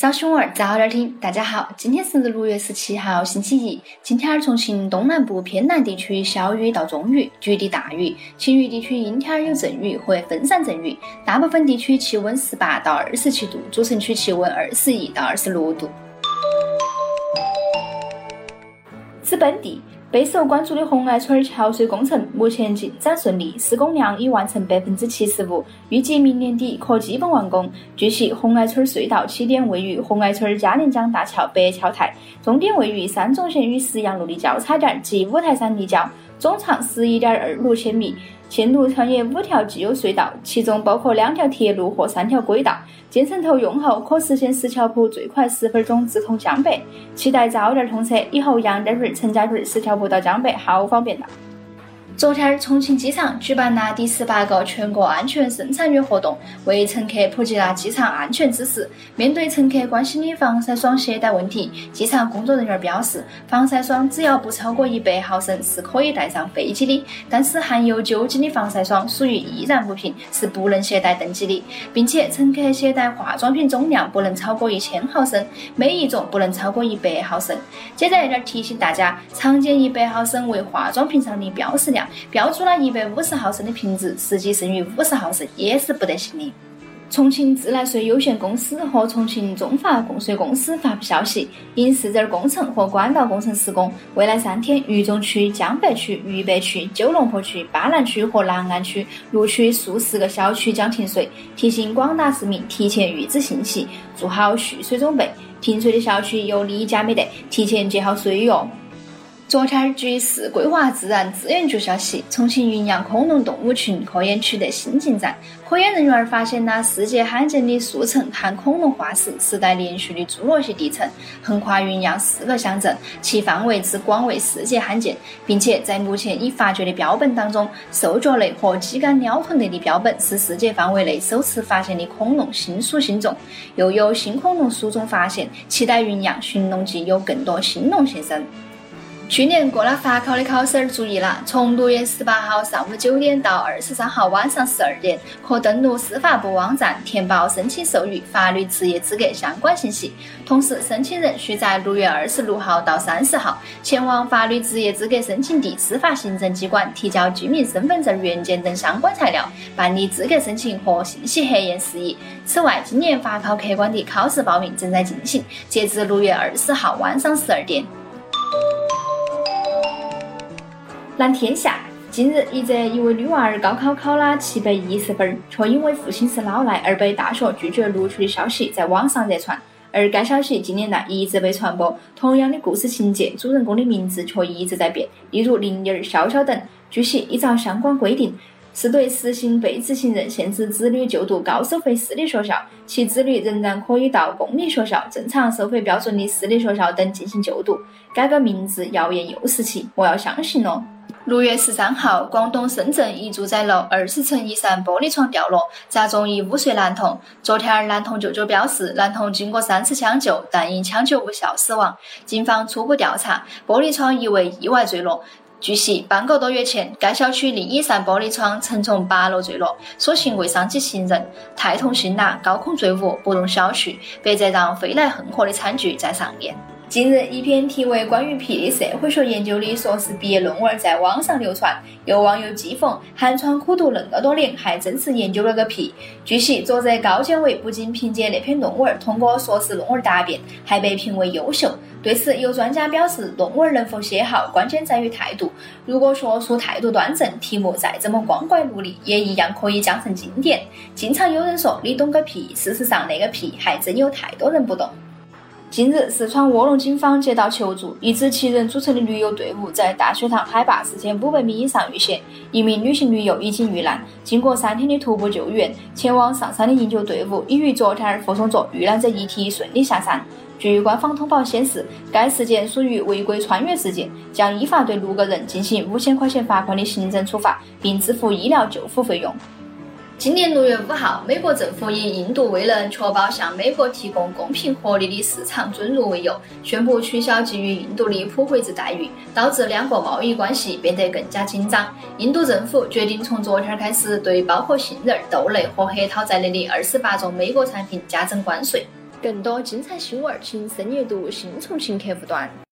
早熊儿早点听，大家好，今天是六月十七号，星期一。今天儿重庆东南部偏南地区小雨到中雨，局地大雨，其余地区阴天儿有阵雨或分散阵雨。大部分地区气温十八到二十七度，主城区气温二十一到二十六度。资本地。备受关注的红爱村桥隧工程目前进展顺利，施工量已完成百分之七十五，预计明年底可基本完工。据悉，红爱村隧道起点位于红爱村嘉陵江大桥北桥台，终点位于三中线与石杨路的交叉点及五台山立交，总长十一点二六千米。线路穿越五条既有隧道，其中包括两条铁路和三条轨道。建成投用后，可实现石桥铺最快十分钟直通江北。期待早点通车，以后杨家屯、陈家屯石桥铺到江北好方便呐。昨天，重庆机场举办了第十八个全国安全生产月活动，为乘客普及了机场安全知识。面对乘客关心的防晒霜携带问题，机场工作人员表示，防晒霜只要不超过一百毫升是可以带上飞机的，但是含有酒精的防晒霜属于易燃物品，是不能携带登机的，并且乘客携带化妆品总量不能超过一千毫升，每一种不能超过一百毫升。接在这儿提醒大家，常见一百毫升为化妆品上的标识量。标注了一百五十毫升的瓶子，实际剩余五十毫升也是不得行的。重庆自来水有限公司和重庆中华供水公司发布消息，因市政工程和管道工程施工，未来三天，渝中区、江北区、渝北区、九龙坡区、巴南区和南岸区六区数十个小区将停水，提醒广大市民提前预知信息，做好蓄水准备。停水的小区有理假没得，提前接好水哟。昨天，据市规划自然资源局消息，重庆云阳恐龙动物群科研取得新进展。科研人员发现了世界罕见的数层含恐龙化石，时代连续的侏罗纪地层，横跨云阳四个乡镇，其范围之广为世界罕见，并且在目前已发掘的标本当中，兽脚类和鸡肝鸟臀类的标本是世界范围内首次发现的恐龙新属新种，又有新恐龙属种发现，期待云阳寻龙记有更多新龙现身。去年过了法考的考生注意了，从六月十八号上午九点到二十三号晚上十二点，可登录司法部网站填报申请授予法律职业资格相关信息。同时，申请人需在六月二十六号到三十号。前往法律职业资格申请地司法行政机关提交居民身份证原件等相关材料，办理资格申请和信息核验事宜。此外，今年法考客观题考试报名正在进行，截至六月二十号晚上十二点。蓝天下，近日，一则一位女娃儿高考考了七百一十分，却因为父亲是老赖而被大学拒绝录取的消息在网上热传。而该消息近年来一直被传播，同样的故事情节，主人公的名字却一直在变，例如林妮儿、潇潇等。据悉，依照相关规定，是对实行被执行人限制子女就读高收费私立学校，其子女仍然可以到公立学校、正常收费标准的私立学校等进行就读。改个名字，谣言又是起，莫要相信了。六月十三号，广东深圳一住宅楼二十层一扇玻璃窗掉落，砸中一五岁男童。昨天，男童舅舅表示，男童经过三次抢救，但因抢救无效死亡。警方初步调查，玻璃窗疑为意外坠落。据悉，半个多月前，该小区另一扇玻璃窗曾从八楼坠落，所幸未伤及行人。太痛心了，高空坠物不容小觑，别再让飞来横祸的惨剧再上演。近日，一篇题为《关于屁的社会学研究》的硕士毕业论文在网上流传，有网友讥讽：“寒窗苦读那么多年，还真是研究了个屁！”据悉，作者高建伟不仅凭借那篇论文通过硕士论文答辩，还被评为优秀。对此，有专家表示，论文能否写好，关键在于态度。如果学术态度端正，题目再怎么光怪陆离，也一样可以讲成经典。经常有人说：“你懂个屁！”事实上，那个屁还真有太多人不懂。近日，四川卧龙警方接到求助，一支七人组成的驴友队伍在大学堂海拔四千五百米以上遇险，一名女性驴友已经遇难。经过三天的徒步救援，前往上山的营救队伍已于昨天儿护送着遇难者遗体顺利下山。据官方通报显示，该事件属于违规穿越事件，将依法对六个人进行五千块钱罚款的行政处罚，并支付医疗救护费用。今年六月五号，美国政府以印度未能确保向美国提供公平合理的市场准入为由，宣布取消给予印度的普惠制待遇，导致两国贸易关系变得更加紧张。印度政府决定从昨天开始对包括杏仁、豆类和核桃在内的二十八种美国产品加征关税。更多精彩新闻，请深阅读新重庆客户端。